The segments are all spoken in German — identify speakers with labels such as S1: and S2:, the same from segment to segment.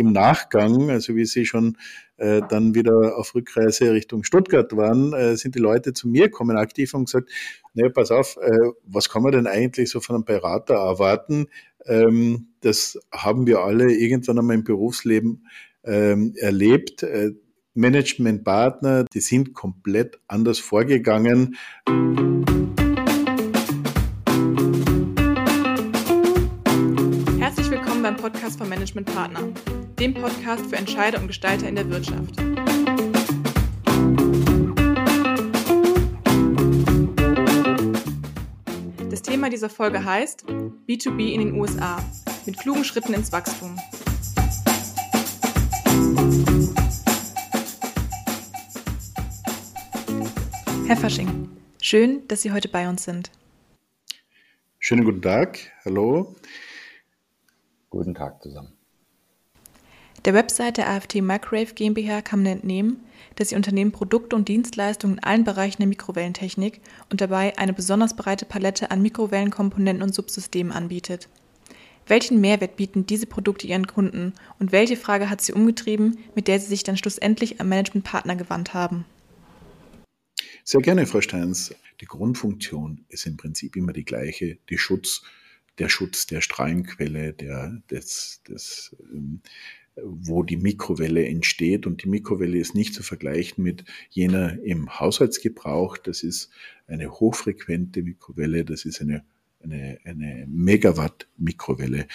S1: Im Nachgang, also wie Sie schon äh, dann wieder auf Rückreise Richtung Stuttgart waren, äh, sind die Leute zu mir gekommen aktiv und gesagt, naja, pass auf, äh, was kann man denn eigentlich so von einem Berater erwarten? Ähm, das haben wir alle irgendwann einmal im Berufsleben ähm, erlebt. Äh, Managementpartner, die sind komplett anders vorgegangen.
S2: Herzlich willkommen beim Podcast von Management Partner, dem Podcast für Entscheider und Gestalter in der Wirtschaft. Das Thema dieser Folge heißt B2B in den USA mit klugen Schritten ins Wachstum. Herr Fasching, schön, dass Sie heute bei uns sind.
S1: Schönen guten Tag, hallo.
S3: Guten Tag zusammen.
S2: Der Website der AFT Microwave GmbH kann man entnehmen, dass Ihr Unternehmen Produkte und Dienstleistungen in allen Bereichen der Mikrowellentechnik und dabei eine besonders breite Palette an Mikrowellenkomponenten und Subsystemen anbietet. Welchen Mehrwert bieten diese Produkte Ihren Kunden und welche Frage hat sie umgetrieben, mit der Sie sich dann schlussendlich am Managementpartner gewandt haben?
S1: Sehr gerne, Frau Steins. Die Grundfunktion ist im Prinzip immer die gleiche, die Schutz, der Schutz der Strahlenquelle, der, des, des, ähm, wo die Mikrowelle entsteht. Und die Mikrowelle ist nicht zu vergleichen mit jener im Haushaltsgebrauch. Das ist eine hochfrequente Mikrowelle, das ist eine eine, eine Megawatt-Mikrowelle,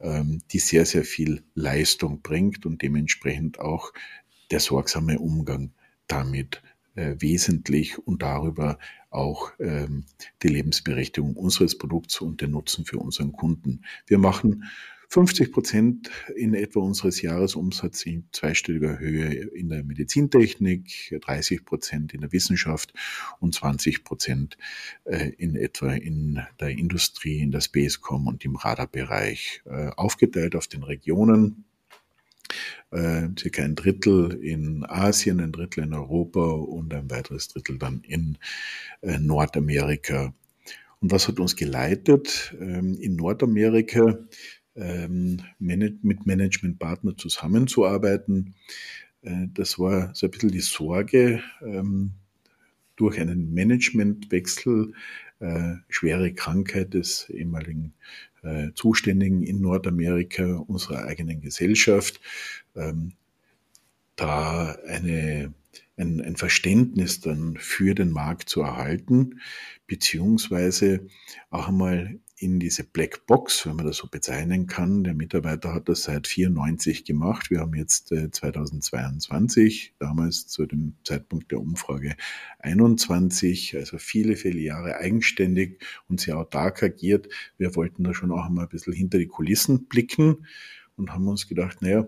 S1: ähm, die sehr, sehr viel Leistung bringt und dementsprechend auch der sorgsame Umgang damit äh, wesentlich und darüber auch ähm, die Lebensberechtigung unseres Produkts und den Nutzen für unseren Kunden. Wir machen 50 Prozent in etwa unseres Jahresumsatzes in zweistelliger Höhe in der Medizintechnik, 30 Prozent in der Wissenschaft und 20 Prozent äh, in etwa in der Industrie, in der Spacecom und im Radarbereich, äh, aufgeteilt auf den Regionen äh, circa ein Drittel in Asien, ein Drittel in Europa und ein weiteres Drittel dann in Nordamerika. Und was hat uns geleitet? Ähm, in Nordamerika ähm, mit Managementpartner zusammenzuarbeiten. Äh, das war so ein bisschen die Sorge, ähm, durch einen Managementwechsel äh, schwere Krankheit des ehemaligen äh, Zuständigen in Nordamerika, unserer eigenen Gesellschaft, ähm, da eine, ein, ein Verständnis dann für den Markt zu erhalten, beziehungsweise auch einmal in diese Black Box, wenn man das so bezeichnen kann. Der Mitarbeiter hat das seit 94 gemacht. Wir haben jetzt äh, 2022, damals zu dem Zeitpunkt der Umfrage 21, also viele, viele Jahre eigenständig und sehr autark agiert. Wir wollten da schon auch einmal ein bisschen hinter die Kulissen blicken und haben uns gedacht, naja,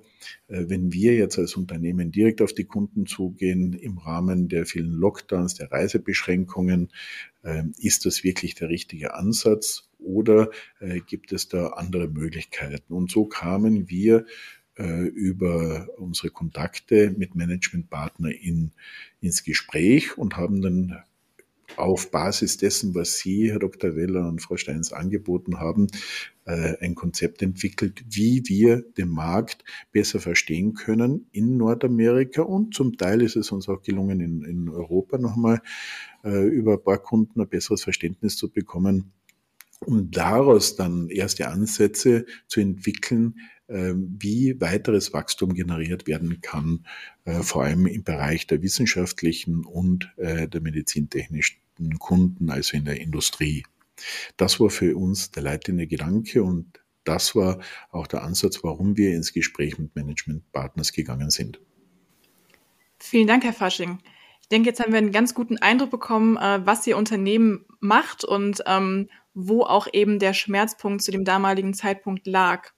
S1: äh, wenn wir jetzt als Unternehmen direkt auf die Kunden zugehen im Rahmen der vielen Lockdowns, der Reisebeschränkungen, äh, ist das wirklich der richtige Ansatz oder äh, gibt es da andere Möglichkeiten? Und so kamen wir über unsere Kontakte mit Managementpartner in, ins Gespräch und haben dann auf Basis dessen, was Sie, Herr Dr. Weller und Frau Steins angeboten haben, äh, ein Konzept entwickelt, wie wir den Markt besser verstehen können in Nordamerika und zum Teil ist es uns auch gelungen, in, in Europa nochmal äh, über ein paar Kunden ein besseres Verständnis zu bekommen, um daraus dann erste Ansätze zu entwickeln, äh, wie weiteres Wachstum generiert werden kann, vor allem im Bereich der wissenschaftlichen und der medizintechnischen Kunden, also in der Industrie. Das war für uns der leitende Gedanke und das war auch der Ansatz, warum wir ins Gespräch mit Managementpartners gegangen sind.
S2: Vielen Dank, Herr Fasching. Ich denke, jetzt haben wir einen ganz guten Eindruck bekommen, äh, was Ihr Unternehmen macht und ähm, wo auch eben der Schmerzpunkt zu dem damaligen Zeitpunkt lag.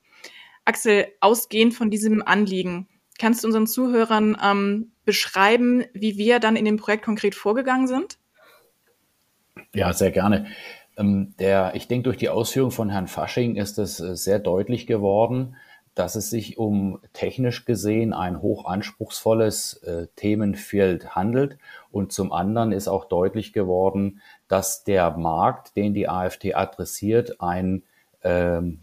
S2: Axel, ausgehend von diesem Anliegen, kannst du unseren Zuhörern ähm, beschreiben, wie wir dann in dem Projekt konkret vorgegangen sind?
S3: Ja, sehr gerne. Ähm, der, ich denke, durch die Ausführung von Herrn Fasching ist es äh, sehr deutlich geworden, dass es sich um technisch gesehen ein hochanspruchsvolles äh, Themenfeld handelt. Und zum anderen ist auch deutlich geworden, dass der Markt, den die AfD adressiert, ein ähm,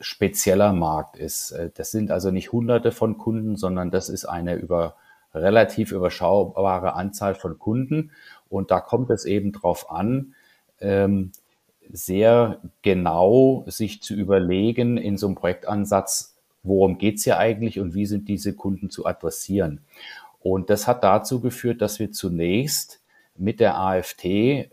S3: spezieller Markt ist. Äh, das sind also nicht hunderte von Kunden, sondern das ist eine über relativ überschaubare Anzahl von Kunden. Und da kommt es eben drauf an, ähm, sehr genau sich zu überlegen in so einem Projektansatz, worum geht's hier eigentlich und wie sind diese Kunden zu adressieren. Und das hat dazu geführt, dass wir zunächst mit der AFT äh,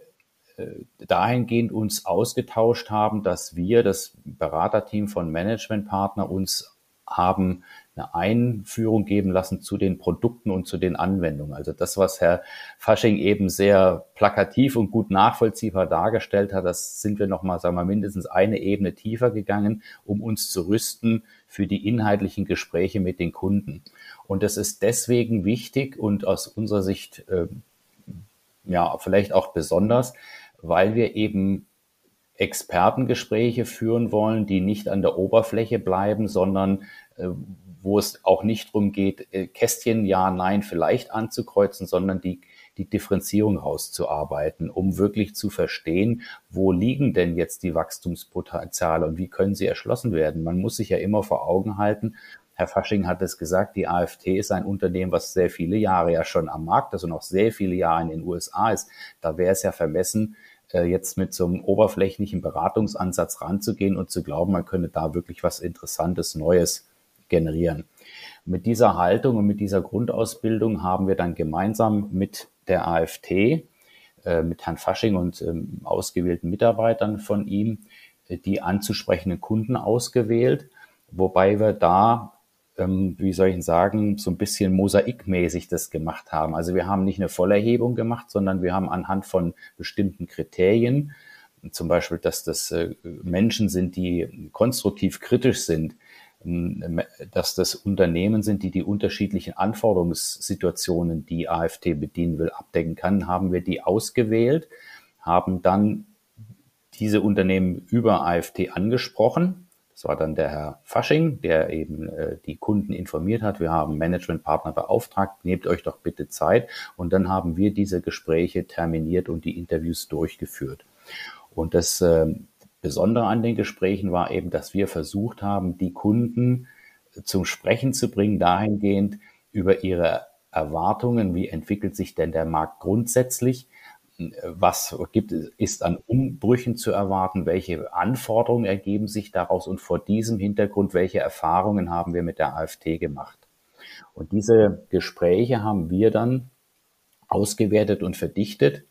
S3: dahingehend uns ausgetauscht haben, dass wir, das Beraterteam von Managementpartner, uns haben eine Einführung geben lassen zu den Produkten und zu den Anwendungen. Also das, was Herr Fasching eben sehr plakativ und gut nachvollziehbar dargestellt hat, das sind wir nochmal, sagen wir, mindestens eine Ebene tiefer gegangen, um uns zu rüsten für die inhaltlichen Gespräche mit den Kunden. Und das ist deswegen wichtig und aus unserer Sicht, äh, ja, vielleicht auch besonders, weil wir eben Expertengespräche führen wollen, die nicht an der Oberfläche bleiben, sondern äh, wo es auch nicht darum geht, äh, Kästchen ja, nein, vielleicht anzukreuzen, sondern die, die Differenzierung rauszuarbeiten, um wirklich zu verstehen, wo liegen denn jetzt die Wachstumspotenziale und wie können sie erschlossen werden. Man muss sich ja immer vor Augen halten, Herr Fasching hat es gesagt, die AfT ist ein Unternehmen, was sehr viele Jahre ja schon am Markt und auch sehr viele Jahre in den USA ist. Da wäre es ja vermessen, äh, jetzt mit so einem oberflächlichen Beratungsansatz ranzugehen und zu glauben, man könne da wirklich was Interessantes, Neues generieren. Mit dieser Haltung und mit dieser Grundausbildung haben wir dann gemeinsam mit der AfT, äh, mit Herrn Fasching und ähm, ausgewählten Mitarbeitern von ihm, äh, die anzusprechenden Kunden ausgewählt, wobei wir da ähm, wie soll ich sagen, so ein bisschen mosaikmäßig das gemacht haben. Also wir haben nicht eine Vollerhebung gemacht, sondern wir haben anhand von bestimmten Kriterien, zum Beispiel, dass das äh, Menschen sind, die konstruktiv kritisch sind, dass das Unternehmen sind, die die unterschiedlichen Anforderungssituationen, die AFT bedienen will, abdecken kann, haben wir die ausgewählt, haben dann diese Unternehmen über AFT angesprochen. Das war dann der Herr Fasching, der eben äh, die Kunden informiert hat. Wir haben Managementpartner beauftragt, nehmt euch doch bitte Zeit. Und dann haben wir diese Gespräche terminiert und die Interviews durchgeführt. Und das äh, Besondere an den Gesprächen war eben, dass wir versucht haben, die Kunden zum Sprechen zu bringen, dahingehend über ihre Erwartungen, wie entwickelt sich denn der Markt grundsätzlich, was gibt, ist an Umbrüchen zu erwarten, welche Anforderungen ergeben sich daraus und vor diesem Hintergrund, welche Erfahrungen haben wir mit der AfT gemacht. Und diese Gespräche haben wir dann ausgewertet und verdichtet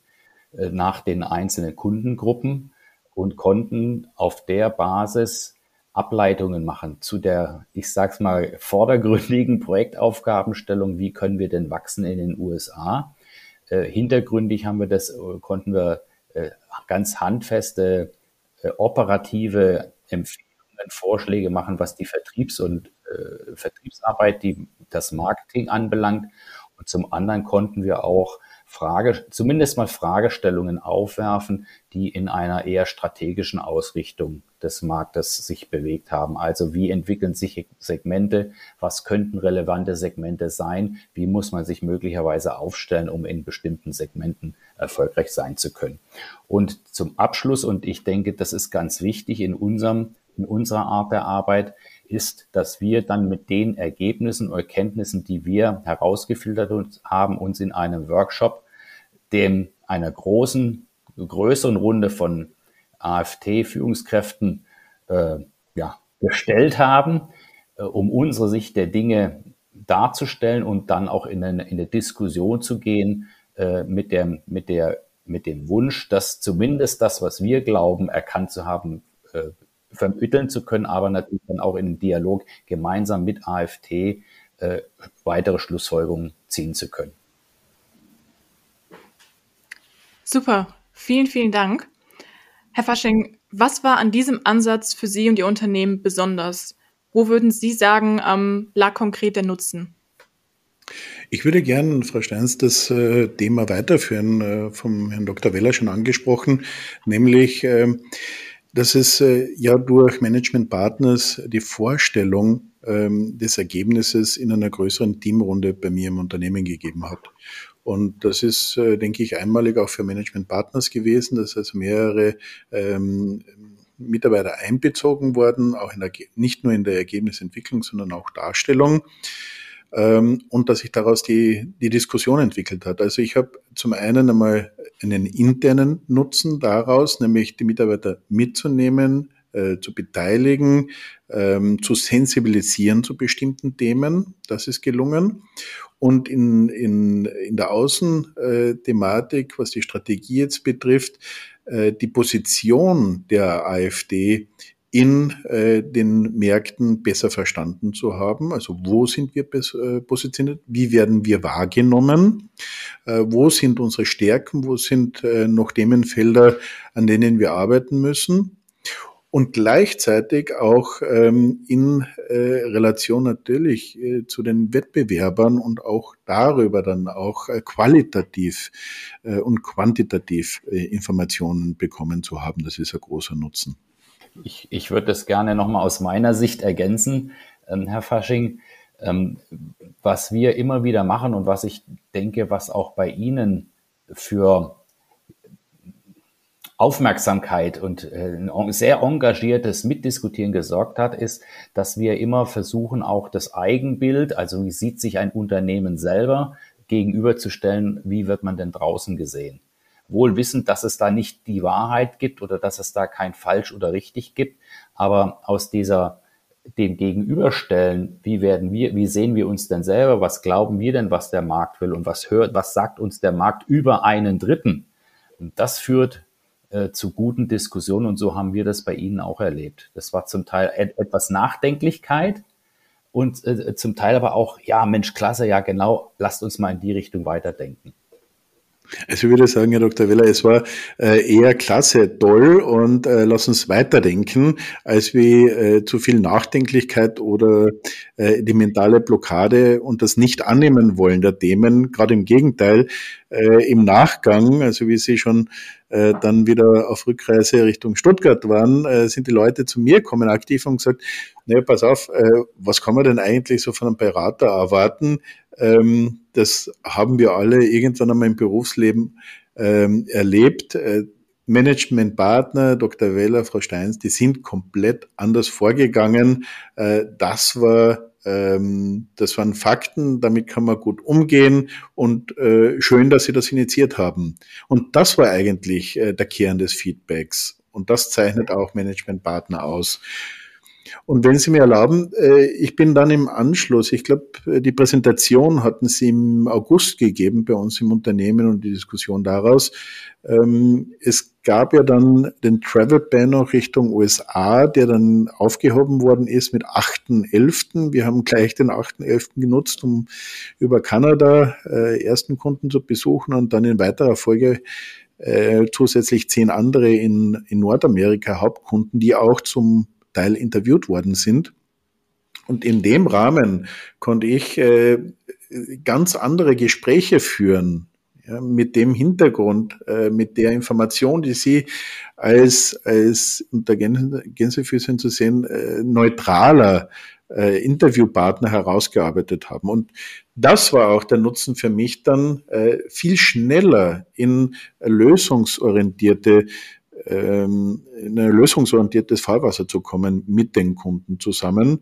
S3: äh, nach den einzelnen Kundengruppen und konnten auf der Basis Ableitungen machen zu der, ich sag's mal, vordergründigen Projektaufgabenstellung, wie können wir denn wachsen in den USA. Äh, hintergründig haben wir das, äh, konnten wir äh, ganz handfeste operative Empfehlungen, Vorschläge machen, was die Vertriebs- und Vertriebsarbeit, die das Marketing anbelangt. Und zum anderen konnten wir auch Frage, zumindest mal Fragestellungen aufwerfen, die in einer eher strategischen Ausrichtung des Marktes sich bewegt haben. Also wie entwickeln sich Segmente? Was könnten relevante Segmente sein? Wie muss man sich möglicherweise aufstellen, um in bestimmten Segmenten erfolgreich sein zu können? Und zum Abschluss, und ich denke, das ist ganz wichtig in unserem, in unserer Art der Arbeit, ist, dass wir dann mit den Ergebnissen oder Kenntnissen, die wir herausgefiltert haben, uns in einem Workshop dem einer großen, größeren Runde von AfT-Führungskräften äh, ja, gestellt haben, äh, um unsere Sicht der Dinge darzustellen und dann auch in eine, in eine Diskussion zu gehen äh, mit, dem, mit, der, mit dem Wunsch, dass zumindest das, was wir glauben, erkannt zu haben, äh, vermitteln zu können, aber natürlich dann auch in den Dialog gemeinsam mit AfT äh, weitere Schlussfolgerungen ziehen zu können.
S2: Super, vielen, vielen Dank. Herr Fasching, was war an diesem Ansatz für Sie und Ihr Unternehmen besonders? Wo würden Sie sagen, ähm, lag konkret der Nutzen?
S1: Ich würde gerne, Frau Steins, das äh, Thema weiterführen, äh, vom Herrn Dr. Weller schon angesprochen, nämlich, äh, dass es äh, ja durch Management Partners die Vorstellung ähm, des Ergebnisses in einer größeren Teamrunde bei mir im Unternehmen gegeben hat. Und das ist, äh, denke ich, einmalig auch für Management Partners gewesen, dass also mehrere ähm, Mitarbeiter einbezogen worden, auch in der, nicht nur in der Ergebnisentwicklung, sondern auch Darstellung ähm, und dass sich daraus die, die Diskussion entwickelt hat. Also ich habe zum einen einmal einen internen Nutzen daraus, nämlich die Mitarbeiter mitzunehmen, äh, zu beteiligen, ähm, zu sensibilisieren zu bestimmten Themen. Das ist gelungen. Und in, in, in der Außenthematik, was die Strategie jetzt betrifft, äh, die Position der AfD in äh, den Märkten besser verstanden zu haben. Also wo sind wir äh, positioniert? Wie werden wir wahrgenommen? Äh, wo sind unsere Stärken? Wo sind äh, noch Themenfelder, an denen wir arbeiten müssen? Und gleichzeitig auch ähm, in äh, Relation natürlich äh, zu den Wettbewerbern und auch darüber dann auch äh, qualitativ äh, und quantitativ äh, Informationen bekommen zu haben. Das ist ein großer Nutzen.
S3: Ich, ich würde das gerne nochmal aus meiner Sicht ergänzen, ähm, Herr Fasching. Ähm, was wir immer wieder machen und was ich denke, was auch bei Ihnen für Aufmerksamkeit und äh, ein sehr engagiertes Mitdiskutieren gesorgt hat, ist, dass wir immer versuchen, auch das Eigenbild, also wie sieht sich ein Unternehmen selber, gegenüberzustellen, wie wird man denn draußen gesehen wohl wissend, dass es da nicht die Wahrheit gibt oder dass es da kein falsch oder richtig gibt. Aber aus dieser, dem Gegenüberstellen, wie werden wir, wie sehen wir uns denn selber? Was glauben wir denn, was der Markt will? Und was hört, was sagt uns der Markt über einen Dritten? Und das führt äh, zu guten Diskussionen und so haben wir das bei Ihnen auch erlebt. Das war zum Teil et etwas Nachdenklichkeit und äh, zum Teil aber auch, ja, Mensch, klasse, ja, genau, lasst uns mal in die Richtung weiterdenken.
S1: Also ich würde sagen, Herr Dr. Weller, es war äh, eher klasse, toll und äh, lass uns weiterdenken, als wie zu viel Nachdenklichkeit oder die mentale Blockade und das Nicht-Annehmen wollen der Themen. Gerade im Gegenteil, im Nachgang, also wie Sie schon äh, dann wieder auf Rückreise Richtung Stuttgart waren, äh, sind die Leute zu mir gekommen aktiv und gesagt, naja, pass auf, äh, was kann man denn eigentlich so von einem Berater erwarten? Ähm, das haben wir alle irgendwann einmal im Berufsleben ähm, erlebt. Äh, Managementpartner, Dr. Weller, Frau Steins, die sind komplett anders vorgegangen. Äh, das war ähm, das waren Fakten, damit kann man gut umgehen und äh, schön, dass Sie das initiiert haben. Und das war eigentlich äh, der Kern des Feedbacks. Und das zeichnet auch Managementpartner aus. Und wenn Sie mir erlauben, äh, ich bin dann im Anschluss, ich glaube, die Präsentation hatten Sie im August gegeben bei uns im Unternehmen und die Diskussion daraus. Ähm, es gab ja dann den Travel Ban noch Richtung USA, der dann aufgehoben worden ist mit 8.11. Wir haben gleich den 8.11. genutzt, um über Kanada äh, ersten Kunden zu besuchen und dann in weiterer Folge äh, zusätzlich zehn andere in, in Nordamerika Hauptkunden, die auch zum Teil interviewt worden sind. Und in dem Rahmen konnte ich äh, ganz andere Gespräche führen, ja, mit dem Hintergrund, äh, mit der Information, die Sie als, als unter Gänsefüßchen zu sehen, äh, neutraler äh, Interviewpartner herausgearbeitet haben. Und das war auch der Nutzen für mich dann, äh, viel schneller in lösungsorientierte ähm, in ein lösungsorientiertes Fahrwasser zu kommen mit den Kunden zusammen.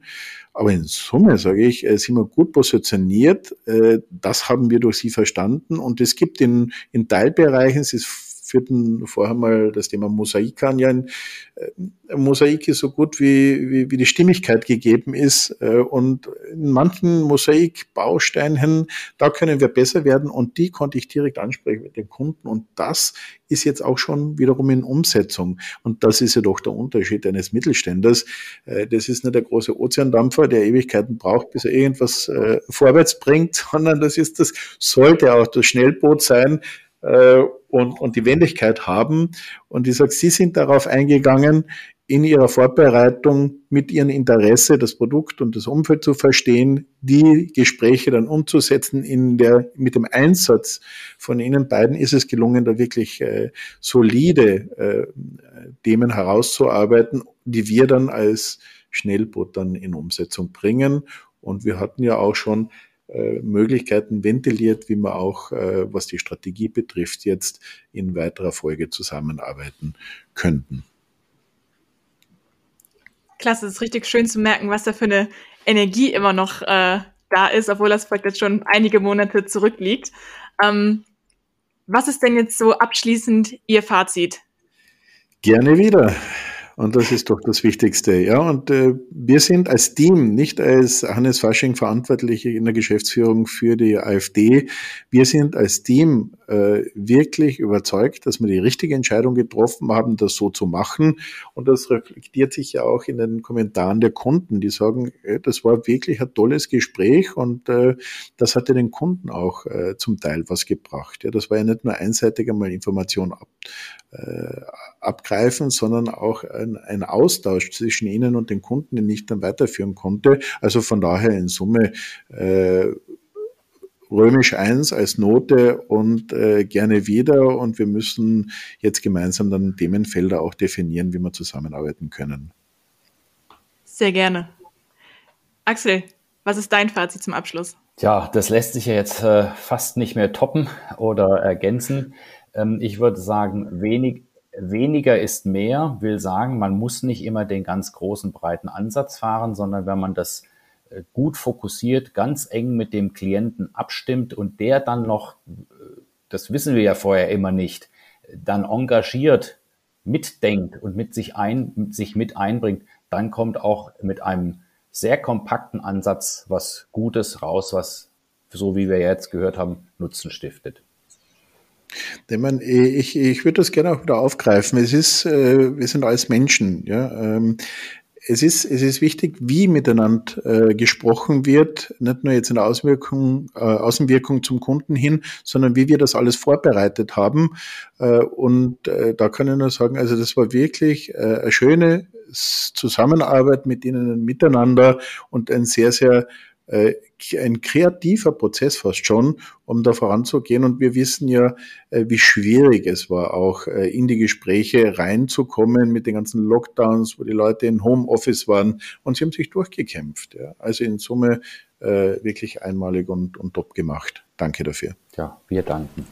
S1: Aber in Summe, sage ich, äh, sind wir gut positioniert. Äh, das haben wir durch Sie verstanden. Und es gibt in, in Teilbereichen, es ist führten vorher mal das Thema Mosaik an. Ja, ein, äh, Mosaik ist so gut, wie, wie, wie die Stimmigkeit gegeben ist. Äh, und in manchen Mosaikbausteinen, da können wir besser werden. Und die konnte ich direkt ansprechen mit den Kunden. Und das ist jetzt auch schon wiederum in Umsetzung. Und das ist ja doch der Unterschied eines Mittelständers. Äh, das ist nicht der große Ozeandampfer, der Ewigkeiten braucht, bis er irgendwas vorwärts bringt, sondern das ist das, sollte auch das Schnellboot sein, äh, und, und die Wendigkeit haben. Und ich sage, Sie sind darauf eingegangen, in Ihrer Vorbereitung mit Ihrem Interesse das Produkt und das Umfeld zu verstehen, die Gespräche dann umzusetzen. In der, mit dem Einsatz von Ihnen beiden ist es gelungen, da wirklich äh, solide äh, Themen herauszuarbeiten, die wir dann als Schnellboot dann in Umsetzung bringen. Und wir hatten ja auch schon äh, Möglichkeiten ventiliert, wie wir auch, äh, was die Strategie betrifft, jetzt in weiterer Folge zusammenarbeiten könnten.
S2: Klasse, es ist richtig schön zu merken, was da für eine Energie immer noch äh, da ist, obwohl das Projekt jetzt schon einige Monate zurückliegt. Ähm, was ist denn jetzt so abschließend Ihr Fazit?
S1: Gerne wieder. Und das ist doch das Wichtigste. Ja, und äh, wir sind als Team, nicht als Hannes Fasching Verantwortliche in der Geschäftsführung für die AfD, wir sind als Team äh, wirklich überzeugt, dass wir die richtige Entscheidung getroffen haben, das so zu machen. Und das reflektiert sich ja auch in den Kommentaren der Kunden, die sagen, äh, das war wirklich ein tolles Gespräch und äh, das hatte den Kunden auch äh, zum Teil was gebracht. Ja, das war ja nicht nur einseitig einmal Information ab, abgreifen, sondern auch ein, ein Austausch zwischen Ihnen und den Kunden, den ich dann weiterführen konnte. Also von daher in Summe äh, römisch 1 als Note und äh, gerne wieder. Und wir müssen jetzt gemeinsam dann Themenfelder auch definieren, wie wir zusammenarbeiten können.
S2: Sehr gerne. Axel, was ist dein Fazit zum Abschluss?
S3: Ja, das lässt sich ja jetzt äh, fast nicht mehr toppen oder ergänzen. Ähm, ich würde sagen, wenig, weniger ist mehr, will sagen, man muss nicht immer den ganz großen, breiten Ansatz fahren, sondern wenn man das äh, gut fokussiert, ganz eng mit dem Klienten abstimmt und der dann noch, äh, das wissen wir ja vorher immer nicht, dann engagiert mitdenkt und mit sich ein, sich mit einbringt, dann kommt auch mit einem sehr kompakten Ansatz was Gutes raus, was, so wie wir jetzt gehört haben, Nutzen stiftet.
S1: Ich, ich würde das gerne auch wieder aufgreifen. Es ist, äh, wir sind alles Menschen. Ja? Ähm, es ist, es ist wichtig, wie miteinander äh, gesprochen wird, nicht nur jetzt in der Auswirkung, äh, Außenwirkung zum Kunden hin, sondern wie wir das alles vorbereitet haben. Äh, und äh, da kann ich nur sagen, also das war wirklich äh, eine schöne Zusammenarbeit mit ihnen miteinander und ein sehr, sehr äh, ein kreativer Prozess fast schon, um da voranzugehen. Und wir wissen ja, äh, wie schwierig es war, auch äh, in die Gespräche reinzukommen mit den ganzen Lockdowns, wo die Leute in Homeoffice waren. Und sie haben sich durchgekämpft. Also in Summe wirklich einmalig und, und top gemacht. Danke dafür.
S3: Ja, wir danken.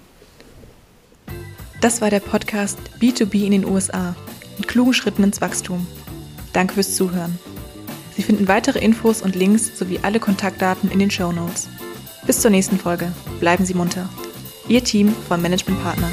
S2: Das war der Podcast B2B in den USA mit klugen Schritten ins Wachstum. Danke fürs Zuhören. Sie finden weitere Infos und Links sowie alle Kontaktdaten in den Show Notes. Bis zur nächsten Folge. Bleiben Sie munter. Ihr Team von Management Partner.